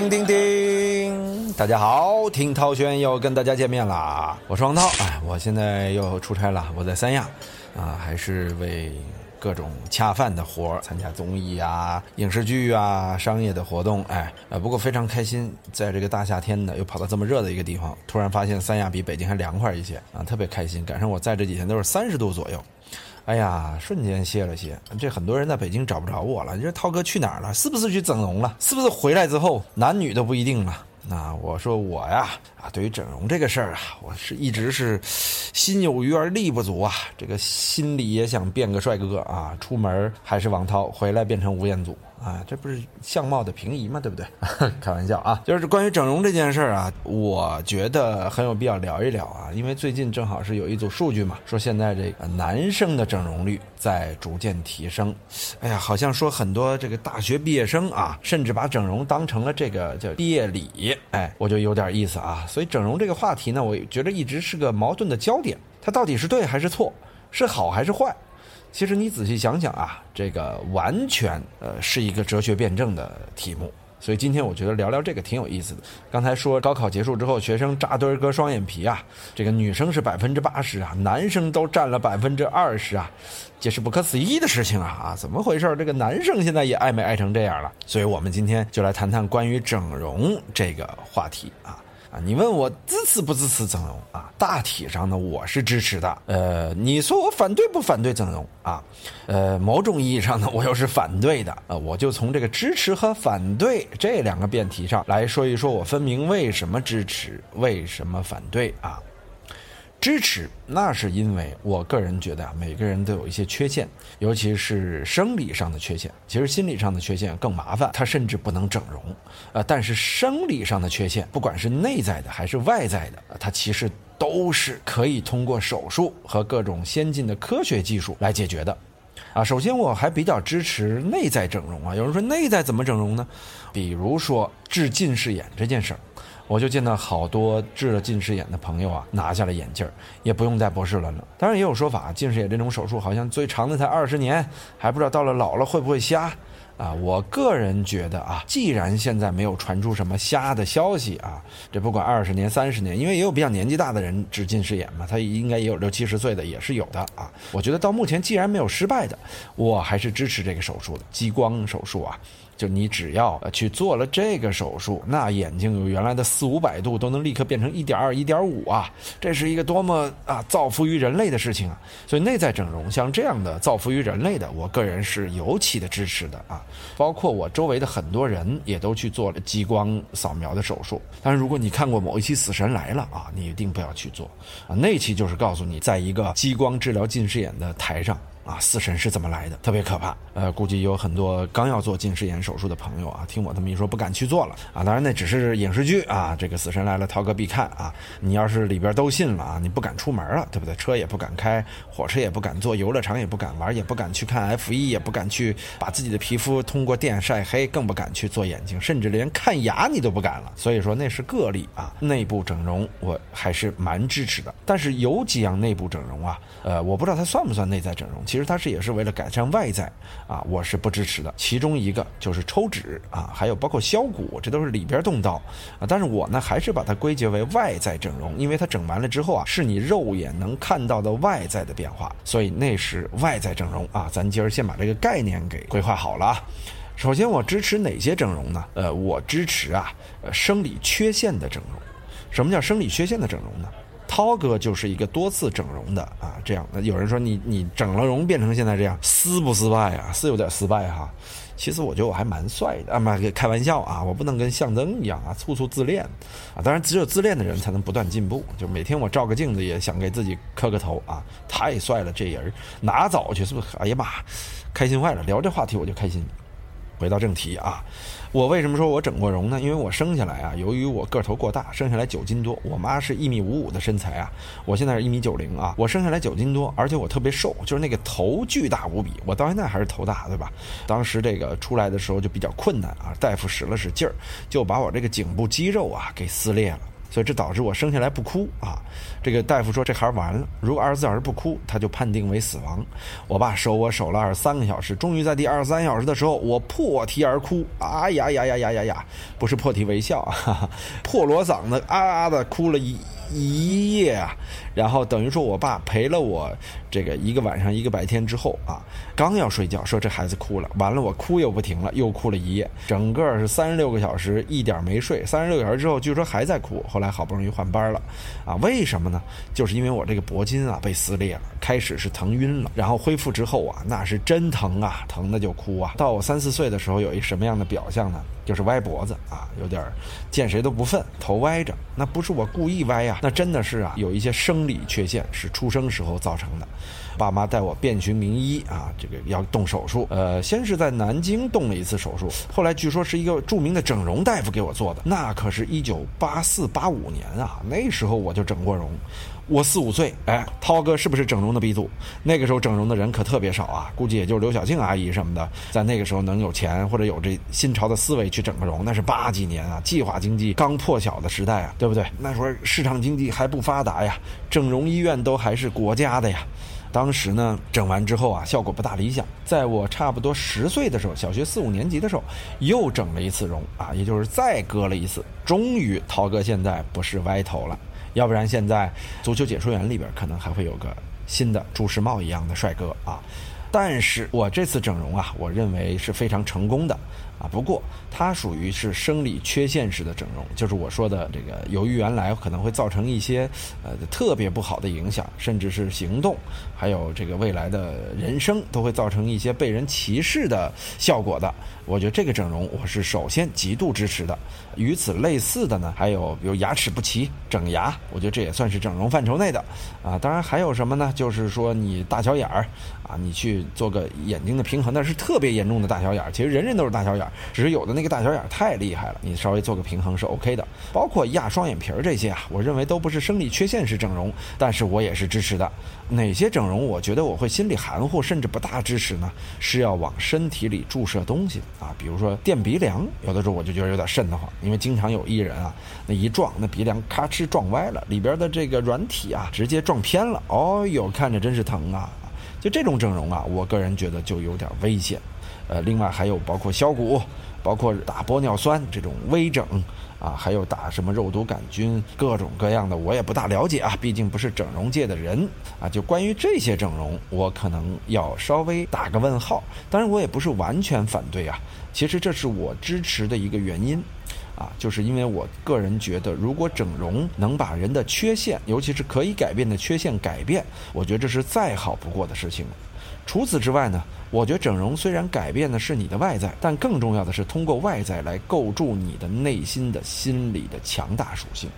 叮叮叮！大家好，听涛轩又跟大家见面啦。我是王涛，哎，我现在又出差了，我在三亚，啊，还是为各种恰饭的活儿，参加综艺啊、影视剧啊、商业的活动，哎，呃，不过非常开心，在这个大夏天的，又跑到这么热的一个地方，突然发现三亚比北京还凉快一些，啊，特别开心，赶上我在这几天都是三十度左右。哎呀，瞬间歇了歇。这很多人在北京找不着我了。你说涛哥去哪儿了？是不是去整容了？是不是回来之后男女都不一定了？那我说我呀，啊，对于整容这个事儿啊，我是一直是心有余而力不足啊。这个心里也想变个帅哥啊，出门还是王涛，回来变成吴彦祖。啊，这不是相貌的平移吗？对不对？开玩笑啊，就是关于整容这件事儿啊，我觉得很有必要聊一聊啊，因为最近正好是有一组数据嘛，说现在这个男生的整容率在逐渐提升。哎呀，好像说很多这个大学毕业生啊，甚至把整容当成了这个叫毕业礼。哎，我就有点意思啊。所以整容这个话题呢，我觉得一直是个矛盾的焦点，它到底是对还是错，是好还是坏？其实你仔细想想啊，这个完全呃是一个哲学辩证的题目，所以今天我觉得聊聊这个挺有意思的。刚才说高考结束之后，学生扎堆割双眼皮啊，这个女生是百分之八十啊，男生都占了百分之二十啊，这是不可思议的事情啊啊！怎么回事？这个男生现在也爱美爱成这样了？所以我们今天就来谈谈关于整容这个话题啊。啊，你问我支持不支持整容啊？大体上呢，我是支持的。呃，你说我反对不反对整容啊？呃，某种意义上呢，我又是反对的。呃，我就从这个支持和反对这两个辩题上来说一说，我分明为什么支持，为什么反对啊？支持，那是因为我个人觉得啊，每个人都有一些缺陷，尤其是生理上的缺陷。其实心理上的缺陷更麻烦，它甚至不能整容。呃，但是生理上的缺陷，不管是内在的还是外在的，它其实都是可以通过手术和各种先进的科学技术来解决的。啊，首先我还比较支持内在整容啊。有人说内在怎么整容呢？比如说治近视眼这件事儿。我就见到好多治了近视眼的朋友啊，拿下了眼镜儿，也不用戴博士轮了。当然也有说法，近视眼这种手术好像最长的才二十年，还不知道到了老了会不会瞎啊？我个人觉得啊，既然现在没有传出什么瞎的消息啊，这不管二十年、三十年，因为也有比较年纪大的人治近视眼嘛，他应该也有六七十岁的也是有的啊。我觉得到目前既然没有失败的，我还是支持这个手术的激光手术啊。就你只要去做了这个手术，那眼睛由原来的四五百度都能立刻变成一点二、一点五啊！这是一个多么啊造福于人类的事情啊！所以内在整容像这样的造福于人类的，我个人是尤其的支持的啊！包括我周围的很多人也都去做了激光扫描的手术。但是如果你看过某一期《死神来了》啊，你一定不要去做啊！那期就是告诉你，在一个激光治疗近视眼的台上。啊，死神是怎么来的？特别可怕。呃，估计有很多刚要做近视眼手术的朋友啊，听我这么一说，不敢去做了啊。当然，那只是影视剧啊。这个死神来了，涛哥必看啊。你要是里边都信了啊，你不敢出门了，对不对？车也不敢开，火车也不敢坐，游乐场也不敢玩，也不敢去看 F 一，也不敢去把自己的皮肤通过电晒黑，更不敢去做眼睛，甚至连看牙你都不敢了。所以说那是个例啊。内部整容我还是蛮支持的，但是有几样内部整容啊，呃，我不知道它算不算内在整容。其实其实它是也是为了改善外在啊，我是不支持的。其中一个就是抽脂啊，还有包括削骨，这都是里边动刀啊。但是我呢，还是把它归结为外在整容，因为它整完了之后啊，是你肉眼能看到的外在的变化，所以那是外在整容啊。咱今儿先把这个概念给规划好了啊。首先，我支持哪些整容呢？呃，我支持啊，生理缺陷的整容。什么叫生理缺陷的整容呢？涛哥就是一个多次整容的啊，这样的有人说你你整了容变成现在这样，失不失败啊？是有点失败哈。其实我觉得我还蛮帅的啊，妈开玩笑啊，我不能跟象征一样啊，处处自恋啊。当然，只有自恋的人才能不断进步。就每天我照个镜子，也想给自己磕个头啊，太帅了这人，哪找去？是不是？哎呀妈，开心坏了，聊这话题我就开心。回到正题啊，我为什么说我整过容呢？因为我生下来啊，由于我个头过大，生下来九斤多，我妈是一米五五的身材啊，我现在是一米九零啊，我生下来九斤多，而且我特别瘦，就是那个头巨大无比，我到现在还是头大，对吧？当时这个出来的时候就比较困难啊，大夫使了使劲儿，就把我这个颈部肌肉啊给撕裂了。所以这导致我生下来不哭啊。这个大夫说这孩儿完了，如果二十四小时不哭，他就判定为死亡。我爸守我守了二十三个小时，终于在第二十三小时的时候，我破涕而哭，哎呀呀呀呀呀呀，不是破涕为笑啊，破锣嗓子啊啊的哭了一。一夜啊，然后等于说我爸陪了我这个一个晚上一个白天之后啊，刚要睡觉，说这孩子哭了，完了我哭又不停了，又哭了一夜，整个是三十六个小时一点没睡，三十六小时之后据说还在哭，后来好不容易换班了，啊，为什么呢？就是因为我这个铂筋啊被撕裂了，开始是疼晕了，然后恢复之后啊，那是真疼啊，疼的就哭啊。到我三四岁的时候有一什么样的表象呢？就是歪脖子啊，有点见谁都不忿，头歪着，那不是我故意歪呀。那真的是啊，有一些生理缺陷是出生时候造成的。爸妈带我遍寻名医啊，这个要动手术。呃，先是在南京动了一次手术，后来据说是一个著名的整容大夫给我做的。那可是一九八四八五年啊，那时候我就整过容。我四五岁，哎，涛哥是不是整容的鼻祖？那个时候整容的人可特别少啊，估计也就是刘晓庆阿姨什么的，在那个时候能有钱或者有这新潮的思维去整个容，那是八几年啊，计划经济刚破晓的时代啊，对不对？那时候市场经济还不发达呀，整容医院都还是国家的呀。当时呢，整完之后啊，效果不大理想。在我差不多十岁的时候，小学四五年级的时候，又整了一次容啊，也就是再割了一次，终于涛哥现在不是歪头了。要不然现在足球解说员里边可能还会有个新的朱时茂一样的帅哥啊！但是我这次整容啊，我认为是非常成功的啊。不过它属于是生理缺陷式的整容，就是我说的这个，由于原来可能会造成一些呃特别不好的影响，甚至是行动，还有这个未来的人生都会造成一些被人歧视的效果的。我觉得这个整容我是首先极度支持的。与此类似的呢，还有比如牙齿不齐整牙，我觉得这也算是整容范畴内的啊。当然还有什么呢？就是说你大小眼儿啊，你去做个眼睛的平衡，那是特别严重的大小眼儿。其实人人都是大小眼儿，只是有的那个大小眼儿太厉害了，你稍微做个平衡是 OK 的。包括压双眼皮儿这些啊，我认为都不是生理缺陷式整容，但是我也是支持的。哪些整容我觉得我会心里含糊，甚至不大支持呢？是要往身体里注射东西啊，比如说垫鼻梁，有的时候我就觉得有点瘆得慌。因为经常有艺人啊，那一撞，那鼻梁咔哧撞歪了，里边的这个软体啊，直接撞偏了。哦哟，看着真是疼啊！就这种整容啊，我个人觉得就有点危险。呃，另外还有包括削骨，包括打玻尿酸这种微整啊，还有打什么肉毒杆菌，各种各样的，我也不大了解啊，毕竟不是整容界的人啊。就关于这些整容，我可能要稍微打个问号。当然，我也不是完全反对啊。其实这是我支持的一个原因。啊，就是因为我个人觉得，如果整容能把人的缺陷，尤其是可以改变的缺陷改变，我觉得这是再好不过的事情了。除此之外呢，我觉得整容虽然改变的是你的外在，但更重要的是通过外在来构筑你的内心的心理的强大属性。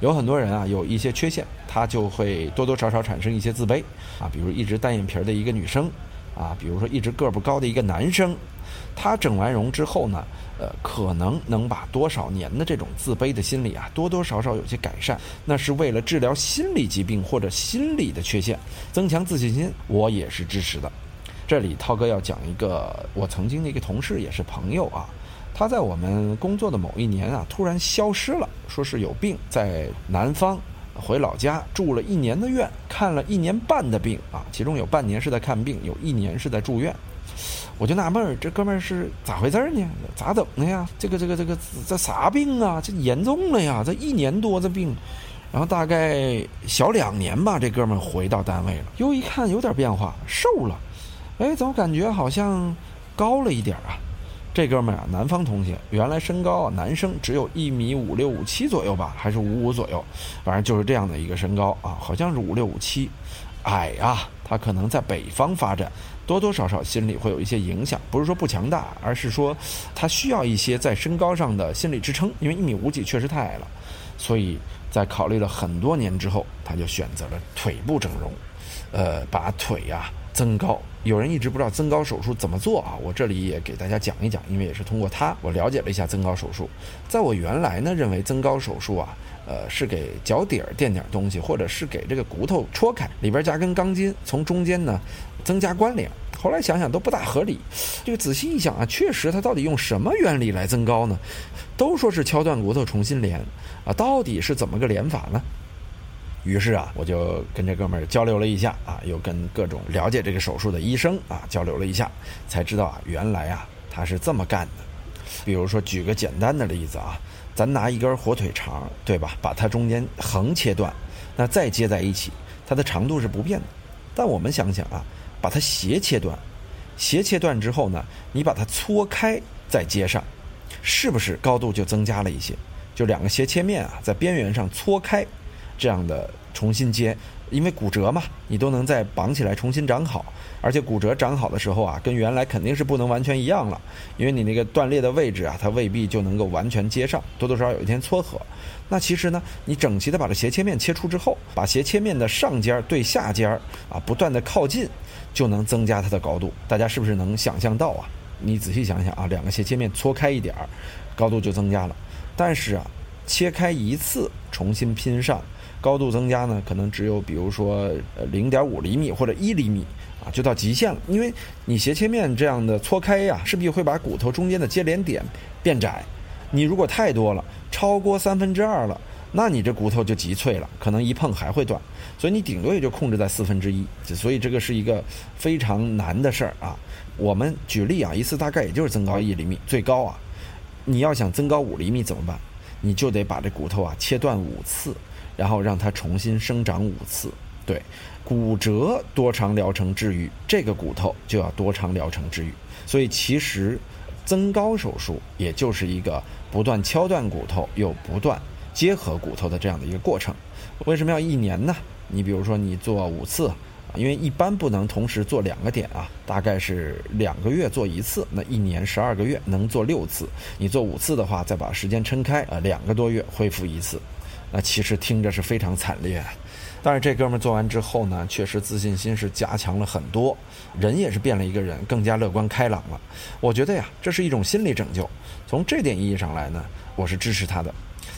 有很多人啊，有一些缺陷，他就会多多少少产生一些自卑啊，比如一直单眼皮的一个女生啊，比如说一直个不高的一个男生。他整完容之后呢，呃，可能能把多少年的这种自卑的心理啊，多多少少有些改善。那是为了治疗心理疾病或者心理的缺陷，增强自信心，我也是支持的。这里涛哥要讲一个我曾经的一个同事，也是朋友啊，他在我们工作的某一年啊，突然消失了，说是有病，在南方回老家住了一年的院，看了一年半的病啊，其中有半年是在看病，有一年是在住院。我就纳闷儿，这哥们儿是咋回事儿呢？咋整的呀？这个这个这个这啥病啊？这严重了呀！这一年多的病，然后大概小两年吧，这哥们儿回到单位了，又一看有点变化，瘦了，哎，怎么感觉好像高了一点啊？这哥们儿啊，南方同学，原来身高啊，男生只有一米五六五七左右吧，还是五五左右，反正就是这样的一个身高啊，好像是五六五七，矮啊，他可能在北方发展。多多少少心里会有一些影响，不是说不强大，而是说他需要一些在身高上的心理支撑，因为一米五几确实太矮了，所以在考虑了很多年之后，他就选择了腿部整容，呃，把腿呀增高。有人一直不知道增高手术怎么做啊，我这里也给大家讲一讲，因为也是通过他，我了解了一下增高手术。在我原来呢，认为增高手术啊。呃，是给脚底儿垫点东西，或者是给这个骨头戳开，里边加根钢筋，从中间呢增加关联后来想想都不大合理。这个仔细一想啊，确实它到底用什么原理来增高呢？都说是敲断骨头重新连啊，到底是怎么个连法呢？于是啊，我就跟这哥们儿交流了一下啊，又跟各种了解这个手术的医生啊交流了一下，才知道啊，原来啊他是这么干的。比如说，举个简单的例子啊，咱拿一根火腿肠，对吧？把它中间横切断，那再接在一起，它的长度是不变的。但我们想想啊，把它斜切断，斜切断之后呢，你把它搓开再接上，是不是高度就增加了一些？就两个斜切面啊，在边缘上搓开。这样的重新接，因为骨折嘛，你都能再绑起来重新长好。而且骨折长好的时候啊，跟原来肯定是不能完全一样了，因为你那个断裂的位置啊，它未必就能够完全接上，多多少少有一天撮合。那其实呢，你整齐的把这斜切面切出之后，把斜切面的上尖对下尖啊，不断的靠近，就能增加它的高度。大家是不是能想象到啊？你仔细想想啊，两个斜切面搓开一点儿，高度就增加了。但是啊，切开一次重新拼上。高度增加呢，可能只有比如说呃零点五厘米或者一厘米啊，就到极限了。因为你斜切面这样的搓开呀，势必会把骨头中间的接连点变窄。你如果太多了，超过三分之二了，那你这骨头就极脆了，可能一碰还会断。所以你顶多也就控制在四分之一。所以这个是一个非常难的事儿啊。我们举例啊，一次大概也就是增高一厘米，最高啊。你要想增高五厘米怎么办？你就得把这骨头啊切断五次。然后让它重新生长五次，对，骨折多长疗程治愈，这个骨头就要多长疗程治愈。所以其实增高手术也就是一个不断敲断骨头又不断结合骨头的这样的一个过程。为什么要一年呢？你比如说你做五次，因为一般不能同时做两个点啊，大概是两个月做一次，那一年十二个月能做六次。你做五次的话，再把时间撑开，呃，两个多月恢复一次。那其实听着是非常惨烈，但是这哥们做完之后呢，确实自信心是加强了很多，人也是变了一个人，更加乐观开朗了。我觉得呀，这是一种心理拯救。从这点意义上来呢，我是支持他的。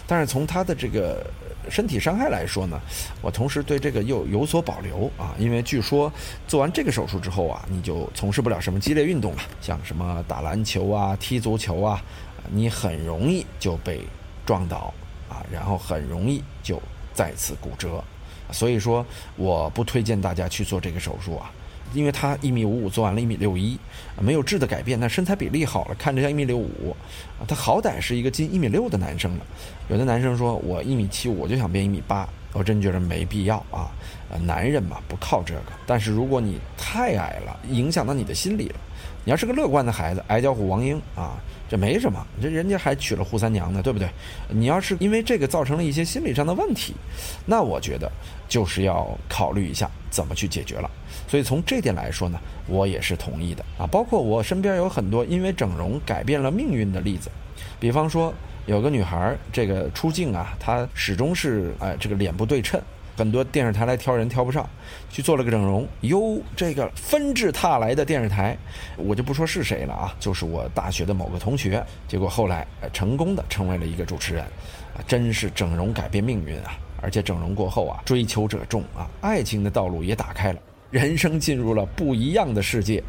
但是从他的这个身体伤害来说呢，我同时对这个又有所保留啊，因为据说做完这个手术之后啊，你就从事不了什么激烈运动了，像什么打篮球啊、踢足球啊，你很容易就被撞倒。啊，然后很容易就再次骨折，所以说我不推荐大家去做这个手术啊，因为他一米五五做完了一米六一，没有质的改变，但身材比例好了，看着像一米六五，他好歹是一个近一米六的男生了。有的男生说我一米七五，我就想变一米八，我真觉得没必要啊，呃，男人嘛不靠这个。但是如果你太矮了，影响到你的心理了，你要是个乐观的孩子，矮脚虎王英啊。这没什么，这人家还娶了扈三娘呢，对不对？你要是因为这个造成了一些心理上的问题，那我觉得就是要考虑一下怎么去解决了。所以从这点来说呢，我也是同意的啊。包括我身边有很多因为整容改变了命运的例子，比方说有个女孩，这个出镜啊，她始终是哎这个脸不对称。很多电视台来挑人挑不上，去做了个整容。哟，这个纷至沓来的电视台，我就不说是谁了啊，就是我大学的某个同学。结果后来成功的成为了一个主持人，啊，真是整容改变命运啊！而且整容过后啊，追求者众啊，爱情的道路也打开了，人生进入了不一样的世界。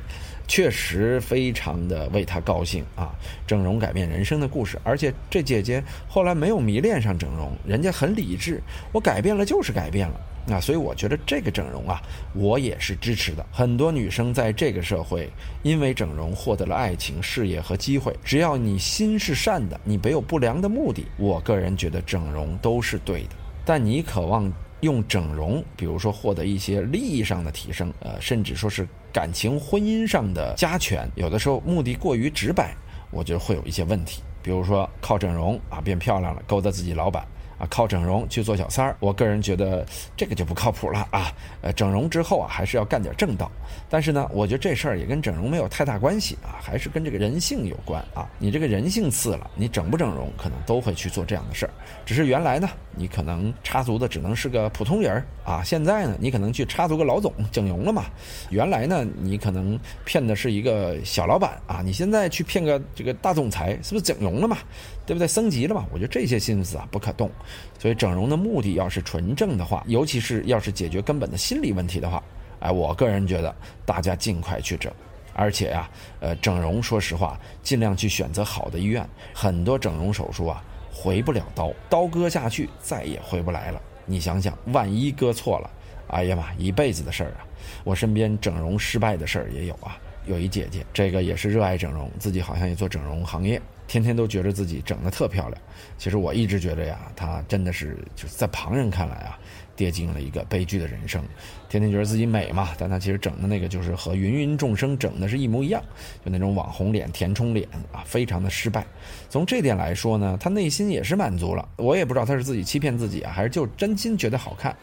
确实非常的为她高兴啊！整容改变人生的故事，而且这姐姐后来没有迷恋上整容，人家很理智，我改变了就是改变了啊！所以我觉得这个整容啊，我也是支持的。很多女生在这个社会因为整容获得了爱情、事业和机会，只要你心是善的，你没有不良的目的，我个人觉得整容都是对的。但你渴望。用整容，比如说获得一些利益上的提升，呃，甚至说是感情婚姻上的加权，有的时候目的过于直白，我觉得会有一些问题。比如说靠整容啊变漂亮了，勾搭自己老板。啊，靠整容去做小三儿，我个人觉得这个就不靠谱了啊。呃，整容之后啊，还是要干点正道。但是呢，我觉得这事儿也跟整容没有太大关系啊，还是跟这个人性有关啊。你这个人性次了，你整不整容，可能都会去做这样的事儿。只是原来呢，你可能插足的只能是个普通人儿啊，现在呢，你可能去插足个老总，整容了嘛。原来呢，你可能骗的是一个小老板啊，你现在去骗个这个大总裁，是不是整容了嘛？对不对？升级了嘛？我觉得这些心思啊不可动。所以整容的目的要是纯正的话，尤其是要是解决根本的心理问题的话，哎，我个人觉得大家尽快去整，而且呀，呃，整容说实话，尽量去选择好的医院。很多整容手术啊，回不了刀，刀割下去再也回不来了。你想想，万一割错了，哎呀妈，一辈子的事儿啊！我身边整容失败的事儿也有啊。有一姐姐，这个也是热爱整容，自己好像也做整容行业，天天都觉得自己整得特漂亮。其实我一直觉得呀，她真的是就是在旁人看来啊。跌进了一个悲剧的人生，天天觉得自己美嘛，但他其实整的那个就是和芸芸众生整的是一模一样，就那种网红脸、填充脸啊，非常的失败。从这点来说呢，他内心也是满足了。我也不知道他是自己欺骗自己啊，还是就真心觉得好看。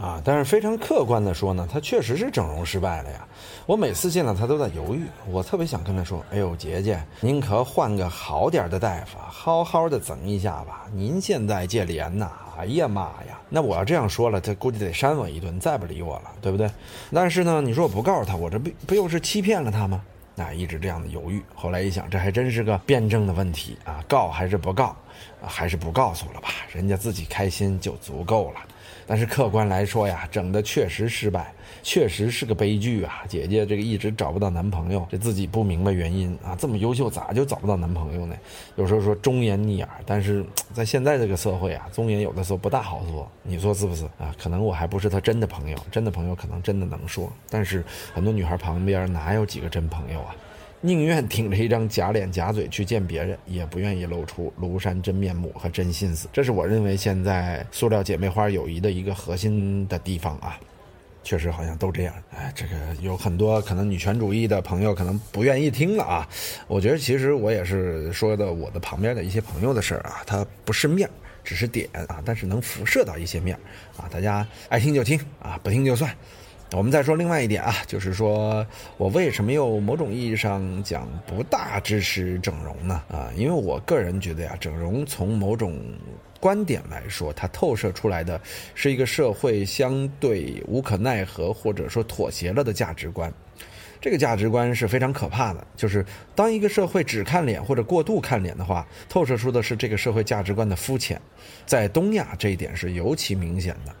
啊，但是非常客观的说呢，他确实是整容失败了呀。我每次见到他都在犹豫，我特别想跟他说：“哎呦，姐姐，您可换个好点的大夫，好好的整一下吧。您现在这脸呐，哎呀妈呀！那我要这样说了，他估计得扇我一顿，再不理我了，对不对？但是呢，你说我不告诉他，我这不不又是欺骗了他吗？那一直这样的犹豫。后来一想，这还真是个辩证的问题啊，告还是不告？还是不告诉了吧，人家自己开心就足够了。但是客观来说呀，整的确实失败，确实是个悲剧啊！姐姐这个一直找不到男朋友，这自己不明白原因啊，这么优秀咋就找不到男朋友呢？有时候说忠言逆耳，但是在现在这个社会啊，忠言有的时候不大好说，你说是不是啊？可能我还不是他真的朋友，真的朋友可能真的能说，但是很多女孩旁边哪有几个真朋友啊？宁愿挺着一张假脸假嘴去见别人，也不愿意露出庐山真面目和真心思。这是我认为现在塑料姐妹花友谊的一个核心的地方啊，确实好像都这样。哎，这个有很多可能女权主义的朋友可能不愿意听了啊。我觉得其实我也是说的我的旁边的一些朋友的事儿啊，它不是面儿，只是点啊，但是能辐射到一些面儿啊。大家爱听就听啊，不听就算。我们再说另外一点啊，就是说我为什么又某种意义上讲不大支持整容呢？啊，因为我个人觉得呀，整容从某种观点来说，它透射出来的是一个社会相对无可奈何或者说妥协了的价值观。这个价值观是非常可怕的，就是当一个社会只看脸或者过度看脸的话，透射出的是这个社会价值观的肤浅。在东亚这一点是尤其明显的。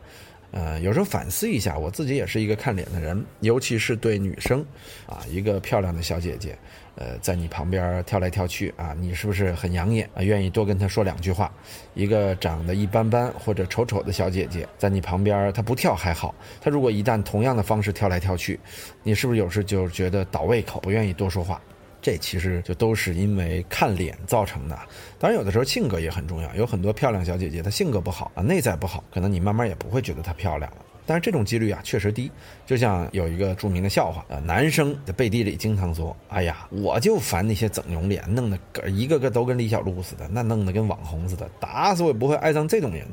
呃，有时候反思一下，我自己也是一个看脸的人，尤其是对女生，啊，一个漂亮的小姐姐，呃，在你旁边跳来跳去啊，你是不是很养眼啊？愿意多跟她说两句话。一个长得一般般或者丑丑的小姐姐，在你旁边，她不跳还好，她如果一旦同样的方式跳来跳去，你是不是有时就觉得倒胃口，不愿意多说话？这其实就都是因为看脸造成的，当然有的时候性格也很重要。有很多漂亮小姐姐，她性格不好啊，内在不好，可能你慢慢也不会觉得她漂亮了。但是这种几率啊，确实低。就像有一个著名的笑话，呃，男生在背地里经常说：“哎呀，我就烦那些整容脸，弄得一个个都跟李小璐似的，那弄得跟网红似的，打死我也不会爱上这种人。”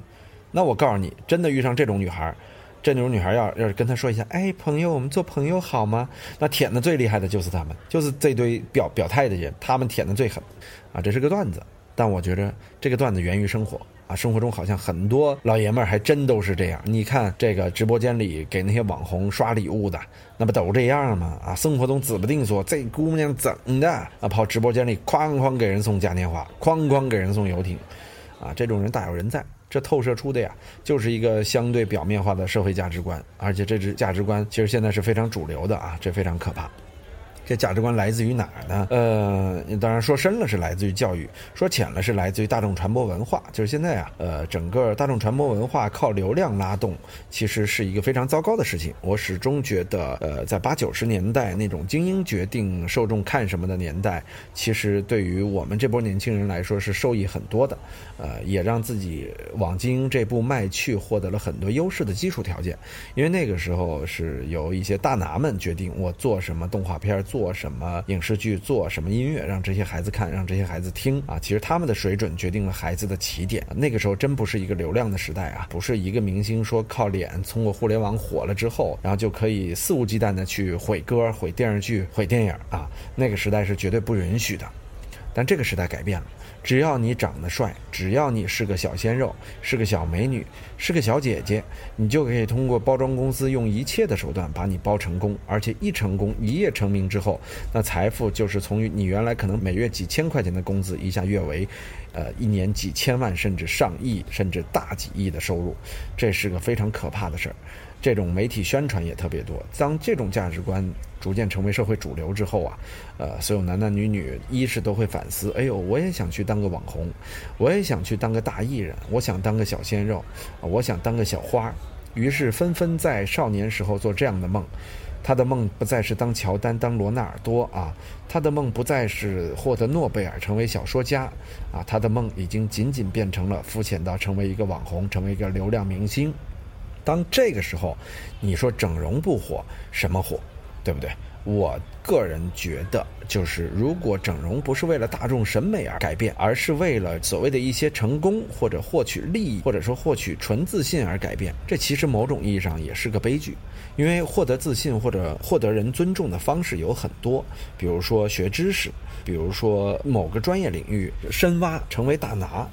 那我告诉你，真的遇上这种女孩。这种女孩要要是跟他说一下，哎，朋友，我们做朋友好吗？那舔的最厉害的就是他们，就是这堆表表态的人，他们舔的最狠，啊，这是个段子。但我觉得这个段子源于生活啊，生活中好像很多老爷们儿还真都是这样。你看这个直播间里给那些网红刷礼物的，那不都这样吗？啊，生活中指不定说这姑娘整的啊，跑直播间里哐哐给人送嘉年华，哐哐给人送游艇，啊，这种人大有人在。这透射出的呀，就是一个相对表面化的社会价值观，而且这支价值观其实现在是非常主流的啊，这非常可怕。这价值观来自于哪儿呢？呃，当然说深了是来自于教育，说浅了是来自于大众传播文化。就是现在啊，呃，整个大众传播文化靠流量拉动，其实是一个非常糟糕的事情。我始终觉得，呃，在八九十年代那种精英决定受众看什么的年代，其实对于我们这波年轻人来说是受益很多的，呃，也让自己往精英这步迈去，获得了很多优势的基础条件。因为那个时候是由一些大拿们决定我做什么动画片。做什么影视剧，做什么音乐，让这些孩子看，让这些孩子听啊！其实他们的水准决定了孩子的起点。那个时候真不是一个流量的时代啊，不是一个明星说靠脸通过互联网火了之后，然后就可以肆无忌惮的去毁歌、毁电视剧、毁电影啊！那个时代是绝对不允许的。但这个时代改变了。只要你长得帅，只要你是个小鲜肉，是个小美女，是个小姐姐，你就可以通过包装公司用一切的手段把你包成功。而且一成功，一夜成名之后，那财富就是从你原来可能每月几千块钱的工资，一下跃为，呃，一年几千万，甚至上亿，甚至大几亿的收入。这是个非常可怕的事儿。这种媒体宣传也特别多。当这种价值观逐渐成为社会主流之后啊，呃，所有男男女女一是都会反思：哎呦，我也想去当个网红，我也想去当个大艺人，我想当个小鲜肉，我想当个小花。于是纷纷在少年时候做这样的梦。他的梦不再是当乔丹、当罗纳尔多啊，他的梦不再是获得诺贝尔、成为小说家啊，他的梦已经仅仅变成了肤浅到成为一个网红、成为一个流量明星。当这个时候，你说整容不火，什么火？对不对？我个人觉得，就是如果整容不是为了大众审美而改变，而是为了所谓的一些成功或者获取利益，或者说获取纯自信而改变，这其实某种意义上也是个悲剧。因为获得自信或者获得人尊重的方式有很多，比如说学知识，比如说某个专业领域深挖成为大拿，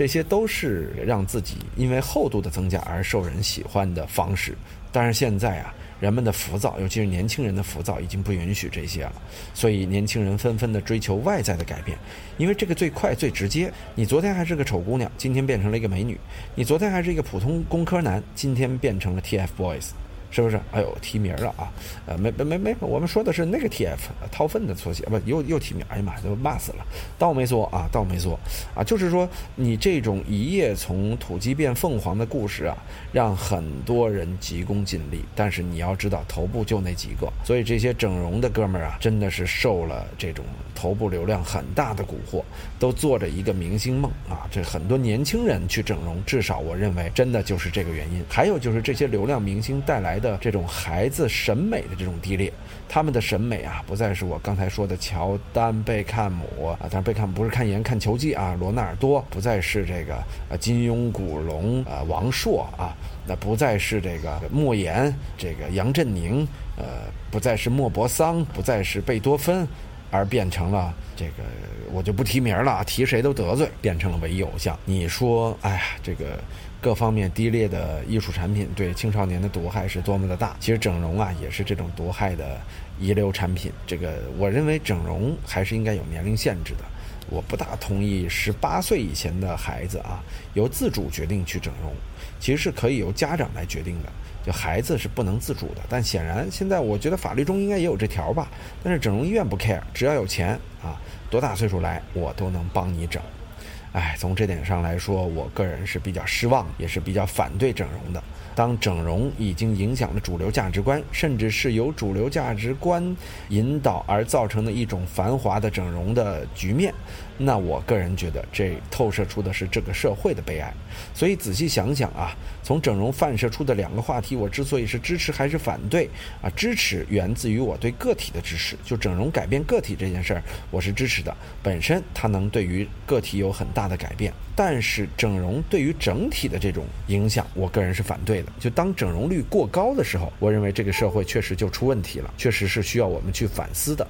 这些都是让自己因为厚度的增加而受人喜欢的方式。但是现在啊。人们的浮躁，尤其是年轻人的浮躁，已经不允许这些了。所以年轻人纷纷的追求外在的改变，因为这个最快最直接。你昨天还是个丑姑娘，今天变成了一个美女；你昨天还是一个普通工科男，今天变成了 TFBOYS。是不是？哎呦，提名了啊！呃，没没没没，我们说的是那个 TF 掏粪的缩写，不又又提名？哎呀妈，都骂死了！倒没说啊，倒没说啊，就是说你这种一夜从土鸡变凤凰的故事啊，让很多人急功近利。但是你要知道，头部就那几个，所以这些整容的哥们儿啊，真的是受了这种头部流量很大的蛊惑，都做着一个明星梦啊！这很多年轻人去整容，至少我认为真的就是这个原因。还有就是这些流量明星带来。的这种孩子审美的这种低劣，他们的审美啊，不再是我刚才说的乔丹、贝克汉姆啊，当然贝克汉姆不是看颜看球技啊，罗纳尔多不再是这个呃金庸、古龙、呃王朔啊，那不再是这个莫言、这个杨振宁，呃，不再是莫泊桑，不再是贝多芬，而变成了这个我就不提名了，提谁都得罪，变成了唯一偶像。你说，哎呀，这个。各方面低劣的艺术产品对青少年的毒害是多么的大？其实整容啊也是这种毒害的遗留产品。这个我认为整容还是应该有年龄限制的。我不大同意十八岁以前的孩子啊由自主决定去整容，其实是可以由家长来决定的。就孩子是不能自主的。但显然现在我觉得法律中应该也有这条吧。但是整容医院不 care，只要有钱啊，多大岁数来我都能帮你整。哎，从这点上来说，我个人是比较失望，也是比较反对整容的。当整容已经影响了主流价值观，甚至是由主流价值观引导而造成的一种繁华的整容的局面，那我个人觉得这透射出的是这个社会的悲哀。所以仔细想想啊，从整容泛射出的两个话题，我之所以是支持还是反对啊？支持源自于我对个体的支持，就整容改变个体这件事儿，我是支持的。本身它能对于个体有很大的改变，但是整容对于整体的这种影响，我个人是反对的。就当整容率过高的时候，我认为这个社会确实就出问题了，确实是需要我们去反思的。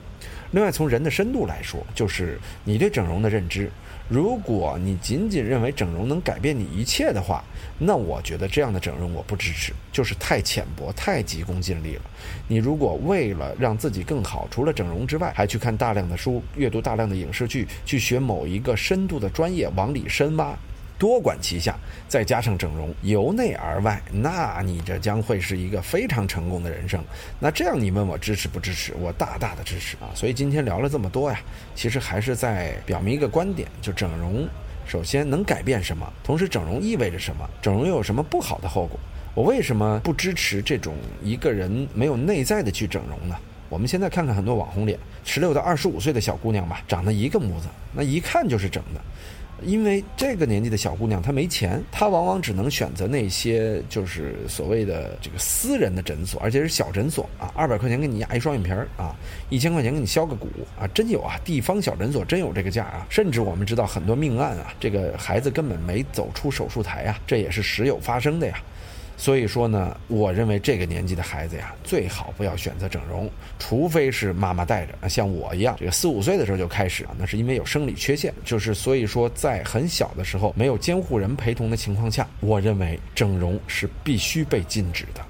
另外，从人的深度来说，就是你对整容的认知。如果你仅仅认为整容能改变你一切的话，那我觉得这样的整容我不支持，就是太浅薄、太急功近利了。你如果为了让自己更好，除了整容之外，还去看大量的书、阅读大量的影视剧、去学某一个深度的专业，往里深挖。多管齐下，再加上整容，由内而外，那你这将会是一个非常成功的人生。那这样你问我支持不支持？我大大的支持啊！所以今天聊了这么多呀，其实还是在表明一个观点：就整容，首先能改变什么？同时，整容意味着什么？整容又有什么不好的后果？我为什么不支持这种一个人没有内在的去整容呢？我们现在看看很多网红脸，十六到二十五岁的小姑娘吧，长得一个模子，那一看就是整的。因为这个年纪的小姑娘她没钱，她往往只能选择那些就是所谓的这个私人的诊所，而且是小诊所啊，二百块钱给你压一双眼皮儿啊，一千块钱给你削个骨啊，真有啊，地方小诊所真有这个价啊，甚至我们知道很多命案啊，这个孩子根本没走出手术台啊，这也是时有发生的呀。所以说呢，我认为这个年纪的孩子呀，最好不要选择整容，除非是妈妈带着，像我一样，这个四五岁的时候就开始啊，那是因为有生理缺陷，就是所以说在很小的时候没有监护人陪同的情况下，我认为整容是必须被禁止的。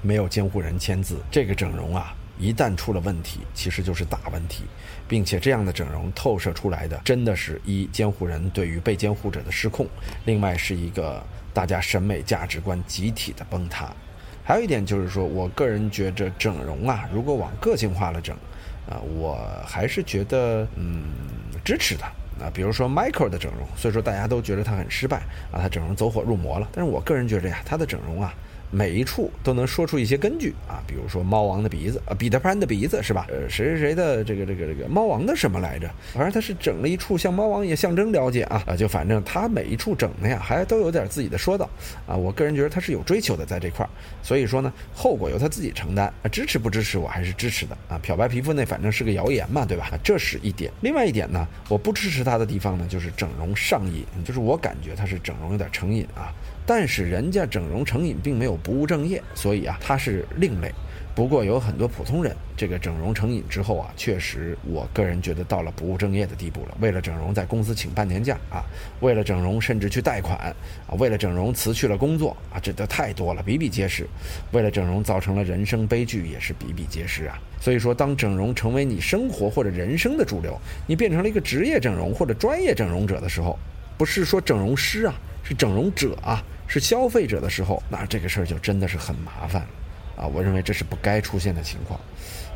没有监护人签字，这个整容啊，一旦出了问题，其实就是大问题，并且这样的整容透射出来的，真的是一监护人对于被监护者的失控，另外是一个。大家审美价值观集体的崩塌，还有一点就是说，我个人觉着整容啊，如果往个性化了整，啊，我还是觉得嗯支持的啊。比如说 Michael 的整容，所以说大家都觉得他很失败啊，他整容走火入魔了。但是我个人觉着呀，他的整容啊。每一处都能说出一些根据啊，比如说猫王的鼻子啊，彼得潘的鼻子是吧？呃，谁谁谁的这个这个这个猫王的什么来着？反正他是整了一处，像猫王也象征了解啊啊，就反正他每一处整的呀，还都有点自己的说道啊。我个人觉得他是有追求的在这块儿，所以说呢，后果由他自己承担啊。支持不支持我还是支持的啊。漂白皮肤那反正是个谣言嘛，对吧？这是一点。另外一点呢，我不支持他的地方呢，就是整容上瘾，就是我感觉他是整容有点成瘾啊。但是人家整容成瘾并没有不务正业，所以啊，他是另类。不过有很多普通人，这个整容成瘾之后啊，确实，我个人觉得到了不务正业的地步了。为了整容，在公司请半年假啊，为了整容甚至去贷款啊，为了整容辞去了工作啊，这都太多了，比比皆是。为了整容造成了人生悲剧，也是比比皆是啊。所以说，当整容成为你生活或者人生的主流，你变成了一个职业整容或者专业整容者的时候，不是说整容师啊，是整容者啊。是消费者的时候，那这个事儿就真的是很麻烦了，啊，我认为这是不该出现的情况，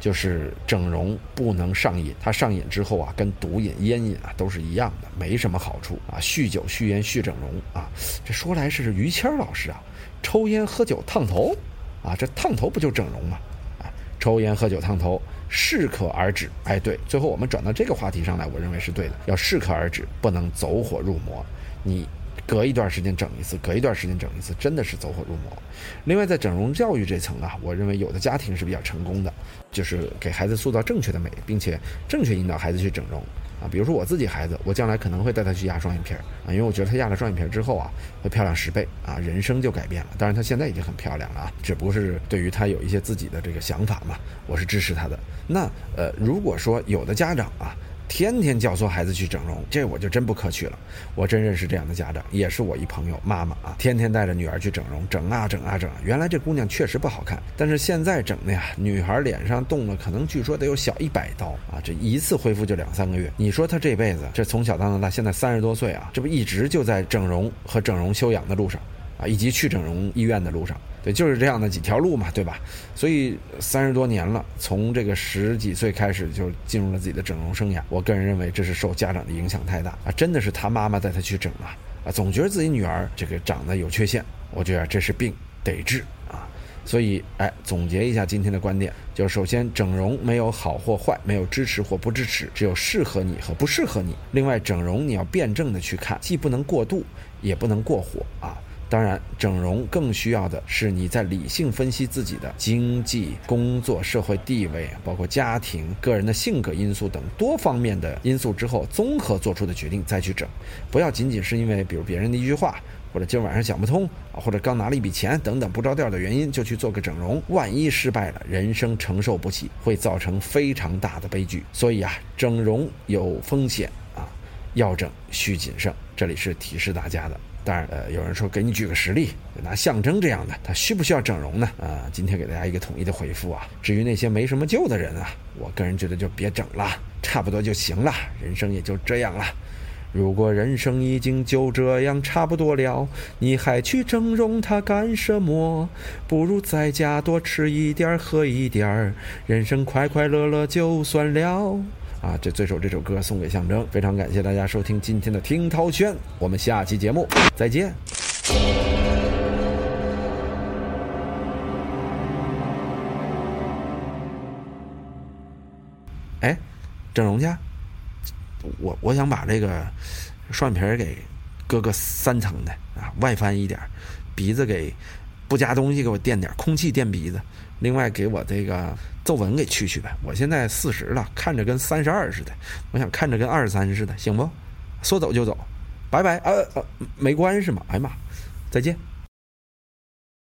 就是整容不能上瘾，它上瘾之后啊，跟毒瘾、烟瘾啊都是一样的，没什么好处啊。酗酒、酗烟、酗整容啊，这说来是于谦老师啊，抽烟喝酒烫头，啊，这烫头不就整容吗？啊，抽烟喝酒烫头适可而止。哎，对，最后我们转到这个话题上来，我认为是对的，要适可而止，不能走火入魔。你。隔一段时间整一次，隔一段时间整一次，真的是走火入魔。另外，在整容教育这层啊，我认为有的家庭是比较成功的，就是给孩子塑造正确的美，并且正确引导孩子去整容啊。比如说我自己孩子，我将来可能会带他去压双眼皮儿啊，因为我觉得他压了双眼皮儿之后啊，会漂亮十倍啊，人生就改变了。当然，他现在已经很漂亮了啊，只不过是对于他有一些自己的这个想法嘛，我是支持他的。那呃，如果说有的家长啊。天天教唆孩子去整容，这我就真不可取了。我真认识这样的家长，也是我一朋友妈妈啊，天天带着女儿去整容，整啊整啊整。原来这姑娘确实不好看，但是现在整的呀，女孩脸上动了，可能据说得有小一百刀啊，这一次恢复就两三个月。你说她这辈子，这从小到大，现在三十多岁啊，这不一直就在整容和整容修养的路上啊，以及去整容医院的路上。对，就是这样的几条路嘛，对吧？所以三十多年了，从这个十几岁开始就进入了自己的整容生涯。我个人认为，这是受家长的影响太大啊，真的是他妈妈带他去整啊啊，总觉得自己女儿这个长得有缺陷，我觉得这是病，得治啊。所以，哎，总结一下今天的观点，就首先整容没有好或坏，没有支持或不支持，只有适合你和不适合你。另外，整容你要辩证的去看，既不能过度，也不能过火啊。当然，整容更需要的是你在理性分析自己的经济、工作、社会地位，包括家庭、个人的性格因素等多方面的因素之后，综合做出的决定再去整。不要仅仅是因为比如别人的一句话，或者今晚上想不通啊，或者刚拿了一笔钱等等不着调的原因就去做个整容，万一失败了，人生承受不起，会造成非常大的悲剧。所以啊，整容有风险啊，要整需谨慎。这里是提示大家的。当然，呃，有人说给你举个实例，拿象征这样的，他需不需要整容呢？啊，今天给大家一个统一的回复啊。至于那些没什么救的人啊，我个人觉得就别整了，差不多就行了，人生也就这样了。如果人生已经就这样差不多了，你还去整容它干什么？不如在家多吃一点喝一点人生快快乐乐就算了。啊，这这首这首歌送给象征，非常感谢大家收听今天的听涛轩，我们下期节目再见。哎，整容去，我我想把这个双眼皮给割个三层的啊，外翻一点，鼻子给不加东西给我垫点空气垫鼻子，另外给我这个。皱纹给去去呗，我现在四十了，看着跟三十二似的，我想看着跟二十三似的，行不？说走就走，拜拜，呃呃，没关系嘛，哎呀妈，再见。